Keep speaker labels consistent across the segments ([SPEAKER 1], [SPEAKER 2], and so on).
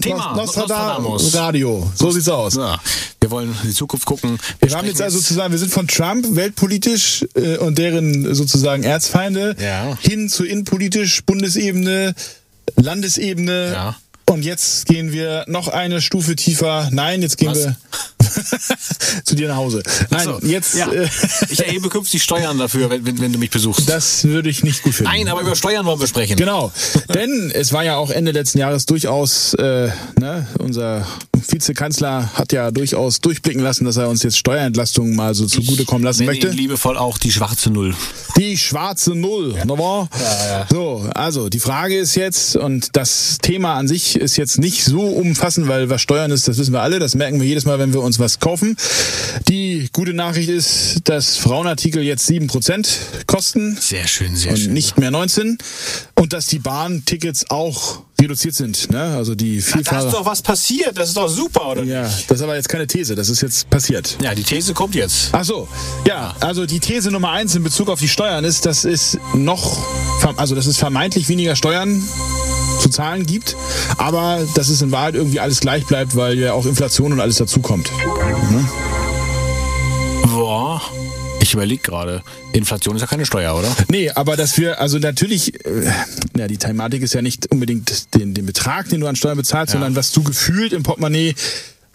[SPEAKER 1] Thema Nostradamus. Radio. So sieht's aus.
[SPEAKER 2] Ja, wir wollen in die Zukunft gucken.
[SPEAKER 1] Wir haben jetzt also sozusagen, wir sind von Trump weltpolitisch äh, und deren sozusagen Erzfeinde
[SPEAKER 2] Ja.
[SPEAKER 1] hin zu innenpolitisch, Bundesebene, Landesebene.
[SPEAKER 2] Ja.
[SPEAKER 1] Und jetzt gehen wir noch eine Stufe tiefer. Nein, jetzt gehen
[SPEAKER 2] Was?
[SPEAKER 1] wir zu dir nach Hause. Nein,
[SPEAKER 2] So,
[SPEAKER 1] jetzt,
[SPEAKER 2] ja.
[SPEAKER 1] äh,
[SPEAKER 2] Ich erhebe künftig Steuern dafür, wenn, wenn, wenn du mich besuchst.
[SPEAKER 1] das würde ich nicht gut finden.
[SPEAKER 2] Nein, aber über Steuern wollen wir sprechen.
[SPEAKER 1] Genau, denn es war ja auch Ende letzten Jahres durchaus, äh, ne, unser Vizekanzler hat ja durchaus durchblicken lassen, dass er uns jetzt Steuerentlastungen mal so zugutekommen lassen
[SPEAKER 2] Nenne
[SPEAKER 1] möchte.
[SPEAKER 2] ihn liebevoll auch die schwarze Null.
[SPEAKER 1] Die schwarze Null, ja. wahr? So, also die Frage ist jetzt, und das Thema an sich ist jetzt nicht so umfassend, weil was Steuern ist, das wissen wir alle, das merken wir jedes Mal, wenn wir uns was kaufen. Die gute Nachricht ist, dass Frauenartikel jetzt 7% kosten
[SPEAKER 2] Sehr schön, sehr
[SPEAKER 1] und
[SPEAKER 2] schön.
[SPEAKER 1] nicht mehr 19 und dass die Bahntickets auch reduziert sind. Ne? Also die
[SPEAKER 2] Da ist doch was passiert, das ist doch super, oder?
[SPEAKER 1] Ja, das ist aber jetzt keine These, das ist jetzt passiert.
[SPEAKER 2] Ja, die These kommt jetzt.
[SPEAKER 1] Ach so, ja, also die These Nummer eins in Bezug auf die Steuern ist, dass es noch, also dass es vermeintlich weniger Steuern zu zahlen gibt, aber dass es in Wahrheit irgendwie alles gleich bleibt, weil ja auch Inflation und alles dazukommt.
[SPEAKER 2] Boah. Ich überlege gerade. Inflation ist ja keine Steuer, oder?
[SPEAKER 1] Nee, aber dass wir, also natürlich, äh, ja, die Thematik ist ja nicht unbedingt den, den Betrag, den du an Steuern bezahlst, sondern was du gefühlt im Portemonnaie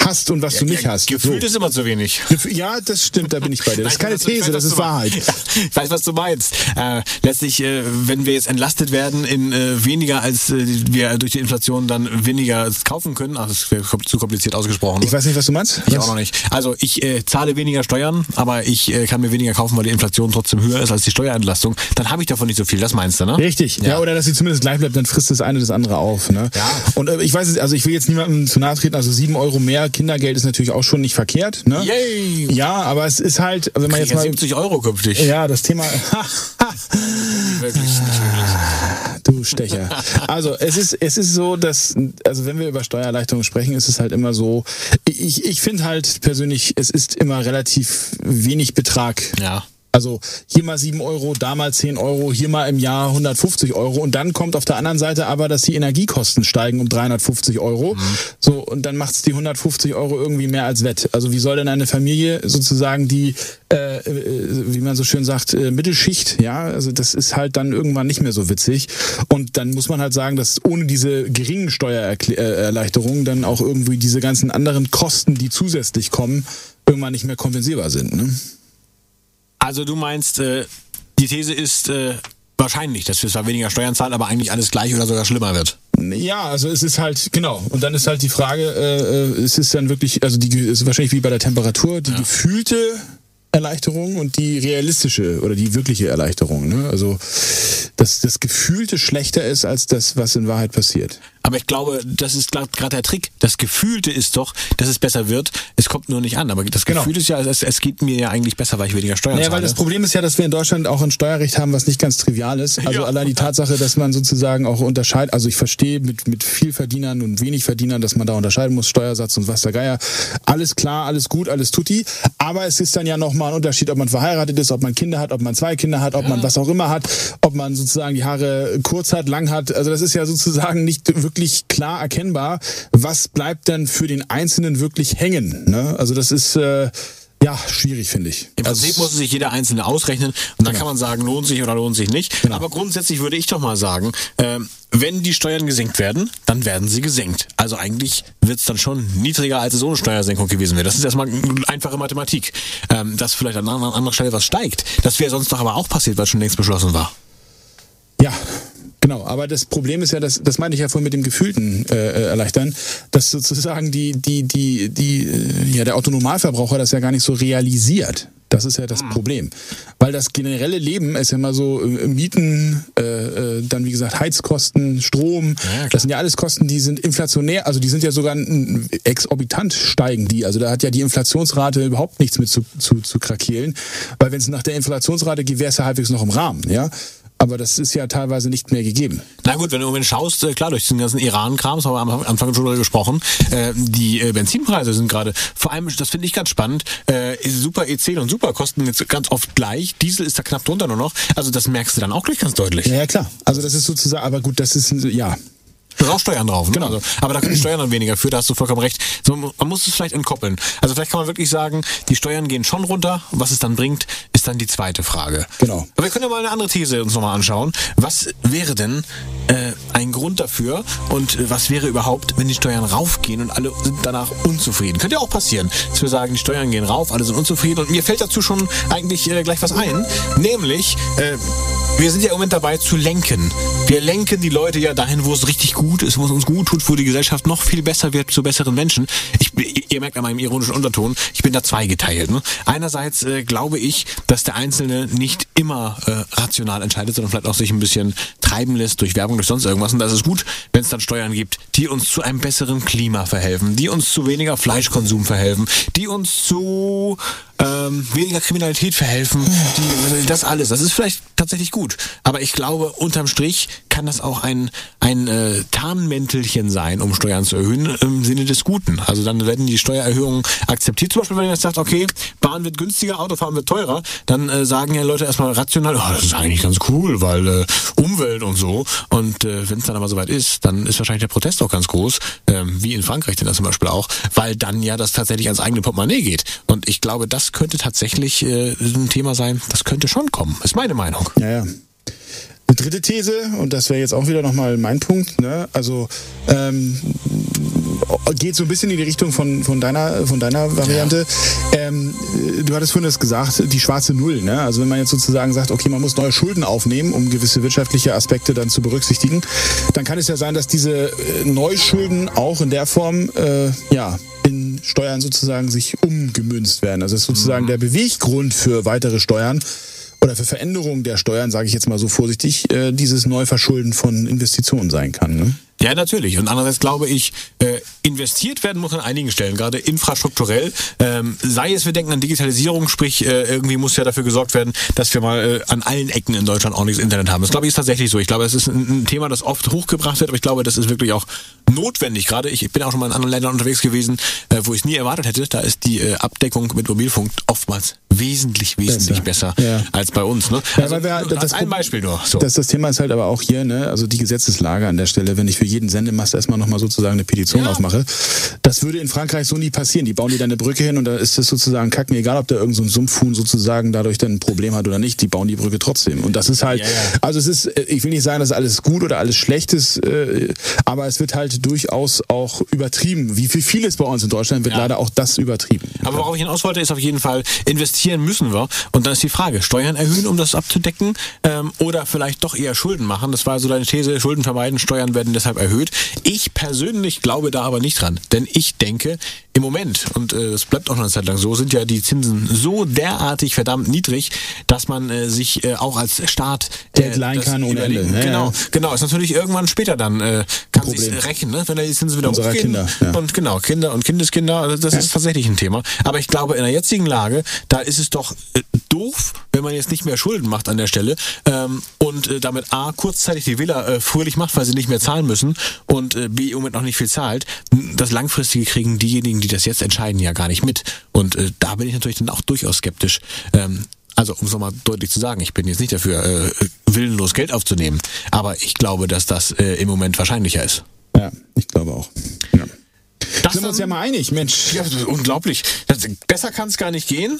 [SPEAKER 1] hast und was du nicht hast.
[SPEAKER 2] Gefühlt
[SPEAKER 1] so.
[SPEAKER 2] ist immer zu wenig.
[SPEAKER 1] Ja, das stimmt, da bin ich bei dir. Das ist keine These, das ist Wahrheit.
[SPEAKER 2] Ja, ich weiß, was du meinst. Äh, letztlich, äh, wenn wir jetzt entlastet werden in äh, weniger, als äh, wir durch die Inflation dann weniger kaufen können, ach, das wäre zu kompliziert ausgesprochen.
[SPEAKER 1] Ich weiß nicht, was du meinst.
[SPEAKER 2] Ich
[SPEAKER 1] Was?
[SPEAKER 2] auch noch nicht. Also ich äh, zahle weniger Steuern, aber ich äh, kann mir weniger kaufen, weil die Inflation trotzdem höher ist als die Steuerentlastung. Dann habe ich davon nicht so viel. Das meinst du, ne?
[SPEAKER 1] Richtig, ja. oder dass sie zumindest gleich bleibt, dann frisst das eine das andere auf. Ne?
[SPEAKER 2] Ja.
[SPEAKER 1] Und ich weiß es, also ich will jetzt niemandem zu nahe treten, also sieben Euro mehr Kindergeld ist natürlich auch schon nicht verkehrt. Ne?
[SPEAKER 2] Yay!
[SPEAKER 1] Ja, aber es ist halt, wenn man
[SPEAKER 2] Jetzt
[SPEAKER 1] jetzt mal.
[SPEAKER 2] 70 Euro künftig.
[SPEAKER 1] Ja, das Thema.
[SPEAKER 2] Wirklich, nicht wirklich.
[SPEAKER 1] Du Stecher. Also es ist, es ist so, dass, also wenn wir über Steuererleichterungen sprechen, ist es halt immer so, ich, ich finde halt persönlich, es ist immer relativ wenig Betrag.
[SPEAKER 2] Ja.
[SPEAKER 1] Also hier mal 7 Euro, da mal 10 Euro, hier mal im Jahr 150 Euro. Und dann kommt auf der anderen Seite aber, dass die Energiekosten steigen um 350 Euro. So, und dann macht's die 150 Euro irgendwie mehr als wett. Also wie soll denn eine Familie sozusagen die, äh, äh, wie man so schön sagt, äh, Mittelschicht, ja, also das ist halt dann irgendwann nicht mehr so witzig. Und dann muss man halt sagen, dass ohne diese geringen Steuererleichterungen dann auch irgendwie diese ganzen anderen Kosten, die zusätzlich kommen, irgendwann nicht mehr kompensierbar sind. Ne?
[SPEAKER 2] Also du meinst, äh, die These ist äh, wahrscheinlich, dass wir zwar weniger Steuern zahlen, aber eigentlich alles gleich oder sogar schlimmer wird.
[SPEAKER 1] Ja, also es ist halt, genau. Und dann ist halt die Frage, äh, äh, es ist dann wirklich, also die es ist wahrscheinlich wie bei der Temperatur, die gefühlte Erleichterung und die realistische oder die wirkliche Erleichterung. Ne? Also dass das Gefühlte schlechter ist als das, was in Wahrheit passiert.
[SPEAKER 2] Aber ich glaube, das ist gerade der Trick. Das Gefühlte ist doch, dass es besser wird. Es kommt nur nicht an. Aber das
[SPEAKER 1] Genau.
[SPEAKER 2] Gefühl ist ja, es, es geht mir ja eigentlich besser, weil ich weniger Steuern
[SPEAKER 1] Naja, weil
[SPEAKER 2] zahle.
[SPEAKER 1] das Problem ist ja, dass wir in Deutschland auch ein Steuerrecht haben, was nicht ganz trivial ist. Also
[SPEAKER 2] Ja.
[SPEAKER 1] allein die Tatsache, dass man sozusagen auch unterscheidet, also ich verstehe mit, mit Vielverdienern und Wenigverdienern, dass man da unterscheiden muss, Steuersatz und was der Geier. Alles klar, alles gut, alles tutti. Aber es ist dann ja nochmal ein Unterschied, ob man verheiratet ist, ob man Kinder hat, ob man zwei Kinder hat, ob man was auch immer hat, ob man sozusagen die Haare kurz hat, lang hat. Also das ist ja sozusagen nicht wirklich klar erkennbar. Was bleibt denn für den Einzelnen wirklich hängen? Ne? Also das ist äh, ja schwierig, finde ich.
[SPEAKER 2] Im Prinzip
[SPEAKER 1] also,
[SPEAKER 2] muss sich jeder Einzelne ausrechnen und dann kann man sagen, lohnt sich oder lohnt sich nicht.
[SPEAKER 1] Genau.
[SPEAKER 2] Aber grundsätzlich würde ich doch mal sagen, ähm, wenn die Steuern gesenkt werden, dann werden sie gesenkt. Also eigentlich wird es dann schon niedriger, als es ohne Steuersenkung gewesen wäre. Das ist erstmal einfache Mathematik. Ähm, dass vielleicht an einer anderen Stelle was steigt, das wäre sonst doch aber auch passiert, weil schon längst beschlossen war.
[SPEAKER 1] Ja, genau. Aber das Problem ist ja, das, das meinte ich ja vorhin mit dem gefühlten äh, äh, Erleichtern, dass sozusagen die, die, die, die, äh, ja, der Autonomalverbraucher das ja gar nicht so realisiert. Das ist ja das
[SPEAKER 2] Hm.
[SPEAKER 1] Problem. Weil das generelle Leben ist ja immer so äh, Mieten, äh, dann wie gesagt Heizkosten, Strom.
[SPEAKER 2] klar.
[SPEAKER 1] das sind ja alles Kosten, die sind inflationär, also die sind ja sogar exorbitant steigen die. Also da hat ja die Inflationsrate überhaupt nichts mit zu, zu, zu krakeelen. Weil wenn es nach der Inflationsrate geht, wäre es ja halbwegs noch im Rahmen. Ja? Aber das ist ja teilweise nicht mehr gegeben.
[SPEAKER 2] Na gut, wenn du im Moment schaust, äh, klar, durch diesen ganzen Iran-Kram, das haben wir am Anfang schon drüber gesprochen, äh, die äh, Benzinpreise sind gerade, vor allem, das finde ich ganz spannend, Super E10 und Super kosten jetzt ganz oft gleich, Diesel ist da knapp drunter nur noch, also das merkst du dann auch gleich ganz deutlich.
[SPEAKER 1] Ja, ja klar. Also das ist sozusagen, aber gut, das ist, ja,
[SPEAKER 2] Da auch Steuern drauf. Ne?
[SPEAKER 1] Genau.
[SPEAKER 2] Also, aber da können die Steuern dann weniger für, da hast du vollkommen recht. So, man muss es vielleicht entkoppeln. Also vielleicht kann man wirklich sagen, die Steuern gehen schon runter. Was es dann bringt, ist dann die zweite Frage.
[SPEAKER 1] Genau.
[SPEAKER 2] Aber wir können ja mal eine andere These uns nochmal anschauen. Was wäre denn äh, ein Grund dafür und was wäre überhaupt, wenn die Steuern raufgehen und alle sind danach unzufrieden? Könnte ja auch passieren, dass wir sagen, die Steuern gehen rauf, alle sind unzufrieden und mir fällt dazu schon eigentlich äh, gleich was ein. Nämlich, äh, wir sind ja im Moment dabei zu lenken. Wir lenken die Leute ja dahin, wo es richtig gut ist, wo es uns gut tut, wo die Gesellschaft noch viel besser wird zu besseren Menschen. Ich, ihr merkt an meinem ironischen Unterton, ich bin da zweigeteilt. Ne? Einerseits äh, glaube ich, dass der Einzelne nicht immer äh, rational entscheidet, sondern vielleicht auch sich ein bisschen treiben lässt durch Werbung, durch sonst irgendwas. Und da ist gut, wenn es dann Steuern gibt, die uns zu einem besseren Klima verhelfen, die uns zu weniger Fleischkonsum verhelfen, die uns zu ähm, weniger Kriminalität verhelfen, die, das alles. Das ist vielleicht tatsächlich gut. Aber ich glaube, unterm Strich kann das auch ein, ein äh, Tarnmäntelchen sein, um Steuern zu erhöhen, im Sinne des Guten. Also dann werden die Steuererhöhungen akzeptiert. Zum Beispiel, wenn ihr jetzt sagt, okay, Bahn wird günstiger, Autofahren wird teurer, dann äh, sagen ja Leute erstmal rational, oh, das ist eigentlich ganz cool, weil äh, Umwelt und so. Und äh, wenn es dann aber soweit ist, dann ist wahrscheinlich der Protest auch ganz groß, ähm, wie in Frankreich denn das zum Beispiel auch, weil dann ja das tatsächlich ans eigene Portemonnaie geht. Und ich glaube, das könnte tatsächlich äh, ein Thema sein, das könnte schon kommen, ist meine Meinung.
[SPEAKER 1] Ja, ja. Eine dritte These, und das wäre jetzt auch wieder nochmal mein Punkt, ne? also ähm, geht so ein bisschen in die Richtung von, von, deiner, von deiner Variante. Ähm, du hattest vorhin das gesagt, die schwarze Null. Ne? Also wenn man jetzt sozusagen sagt, okay, man muss neue Schulden aufnehmen, um gewisse wirtschaftliche Aspekte dann zu berücksichtigen, dann kann es ja sein, dass diese äh, Neuschulden auch in der Form äh, ja, in Steuern sozusagen sich umgemünzt werden. Also das ist sozusagen der Beweggrund für weitere Steuern oder für Veränderungen der Steuern, sage ich jetzt mal so vorsichtig, äh, dieses Neuverschulden von Investitionen sein kann. Ne?
[SPEAKER 2] Ja, natürlich. Und andererseits glaube ich, äh, investiert werden muss an einigen Stellen, gerade infrastrukturell. Ähm, sei es, wir denken an Digitalisierung, sprich, äh, irgendwie muss ja dafür gesorgt werden, dass wir mal äh, an allen Ecken in Deutschland ordentliches Internet haben. Das glaube ich ist tatsächlich so. Ich glaube, es ist ein, Thema, das oft hochgebracht wird, aber ich glaube, das ist wirklich auch notwendig. Gerade ich bin auch schon mal in anderen Ländern unterwegs gewesen, äh, wo ich es nie erwartet hätte. Da ist die äh, Abdeckung mit Mobilfunk oftmals wesentlich, wesentlich besser,
[SPEAKER 1] Ja.
[SPEAKER 2] als bei uns. Ne?
[SPEAKER 1] Ja,
[SPEAKER 2] Also,
[SPEAKER 1] wir, das
[SPEAKER 2] ein Beispiel nur. So.
[SPEAKER 1] Das, das Thema ist halt aber auch hier, ne, also die Gesetzeslage an der Stelle, wenn ich für jeden Sendemast erstmal nochmal sozusagen eine Petition
[SPEAKER 2] Ja.
[SPEAKER 1] aufmache, das würde in Frankreich so nie passieren. Die bauen dir dann eine Brücke hin und da ist es sozusagen kacken, egal ob da irgendein so ein Sumpfhuhn sozusagen dadurch dann ein Problem hat oder nicht, die bauen die Brücke trotzdem. Und das ist halt, also es ist, äh, ich will nicht sagen, dass alles gut oder alles schlecht ist, äh, aber es wird halt durchaus auch übertrieben. Wie viel vieles bei uns in Deutschland wird
[SPEAKER 2] Ja.
[SPEAKER 1] leider auch das übertrieben.
[SPEAKER 2] Aber worauf ich hinaus wollte, ist auf jeden Fall, investieren müssen wir. Und dann ist die Frage, Steuern erhöhen, um das abzudecken, ähm, oder vielleicht doch eher Schulden machen. Das war so deine These, Schulden vermeiden, Steuern werden deshalb erhöht. Ich persönlich glaube da aber nicht dran. Denn ich denke, im Moment, und äh, das bleibt auch noch eine Zeit lang so, sind ja die Zinsen so derartig verdammt niedrig, dass man äh, sich äh, auch als Staat äh,
[SPEAKER 1] Geld leihen kann ohne Ende. Ja,
[SPEAKER 2] genau,
[SPEAKER 1] ja.
[SPEAKER 2] genau. Ist natürlich irgendwann später dann, äh, kann sich rächen, ne? wenn da die Zinsen wieder
[SPEAKER 1] Unserer
[SPEAKER 2] hochgehen.
[SPEAKER 1] Kinder, ja.
[SPEAKER 2] Und genau, Kinder und Kindeskinder, also das ist tatsächlich ein Thema. Aber ich glaube, in der jetzigen Lage, da ist es doch äh, doof, wenn man jetzt nicht mehr Schulden macht an der Stelle ähm, und äh, damit A, kurzzeitig die Villa äh, fröhlich macht, weil sie nicht mehr zahlen müssen und äh, B, im Moment noch nicht viel zahlt. Das Langfristige kriegen diejenigen, die das jetzt entscheiden, ja gar nicht mit. Und äh, da bin ich natürlich dann auch durchaus skeptisch. Ähm, also, um es nochmal deutlich zu sagen, ich bin jetzt nicht dafür, äh, willenlos Geld aufzunehmen, aber ich glaube, dass das äh, im Moment wahrscheinlicher ist.
[SPEAKER 1] Ja, ich glaube auch. Ja.
[SPEAKER 2] Das
[SPEAKER 1] Sind wir uns ja mal einig, Mensch.
[SPEAKER 2] Ja, das ist unglaublich. Das, besser kann es gar nicht gehen.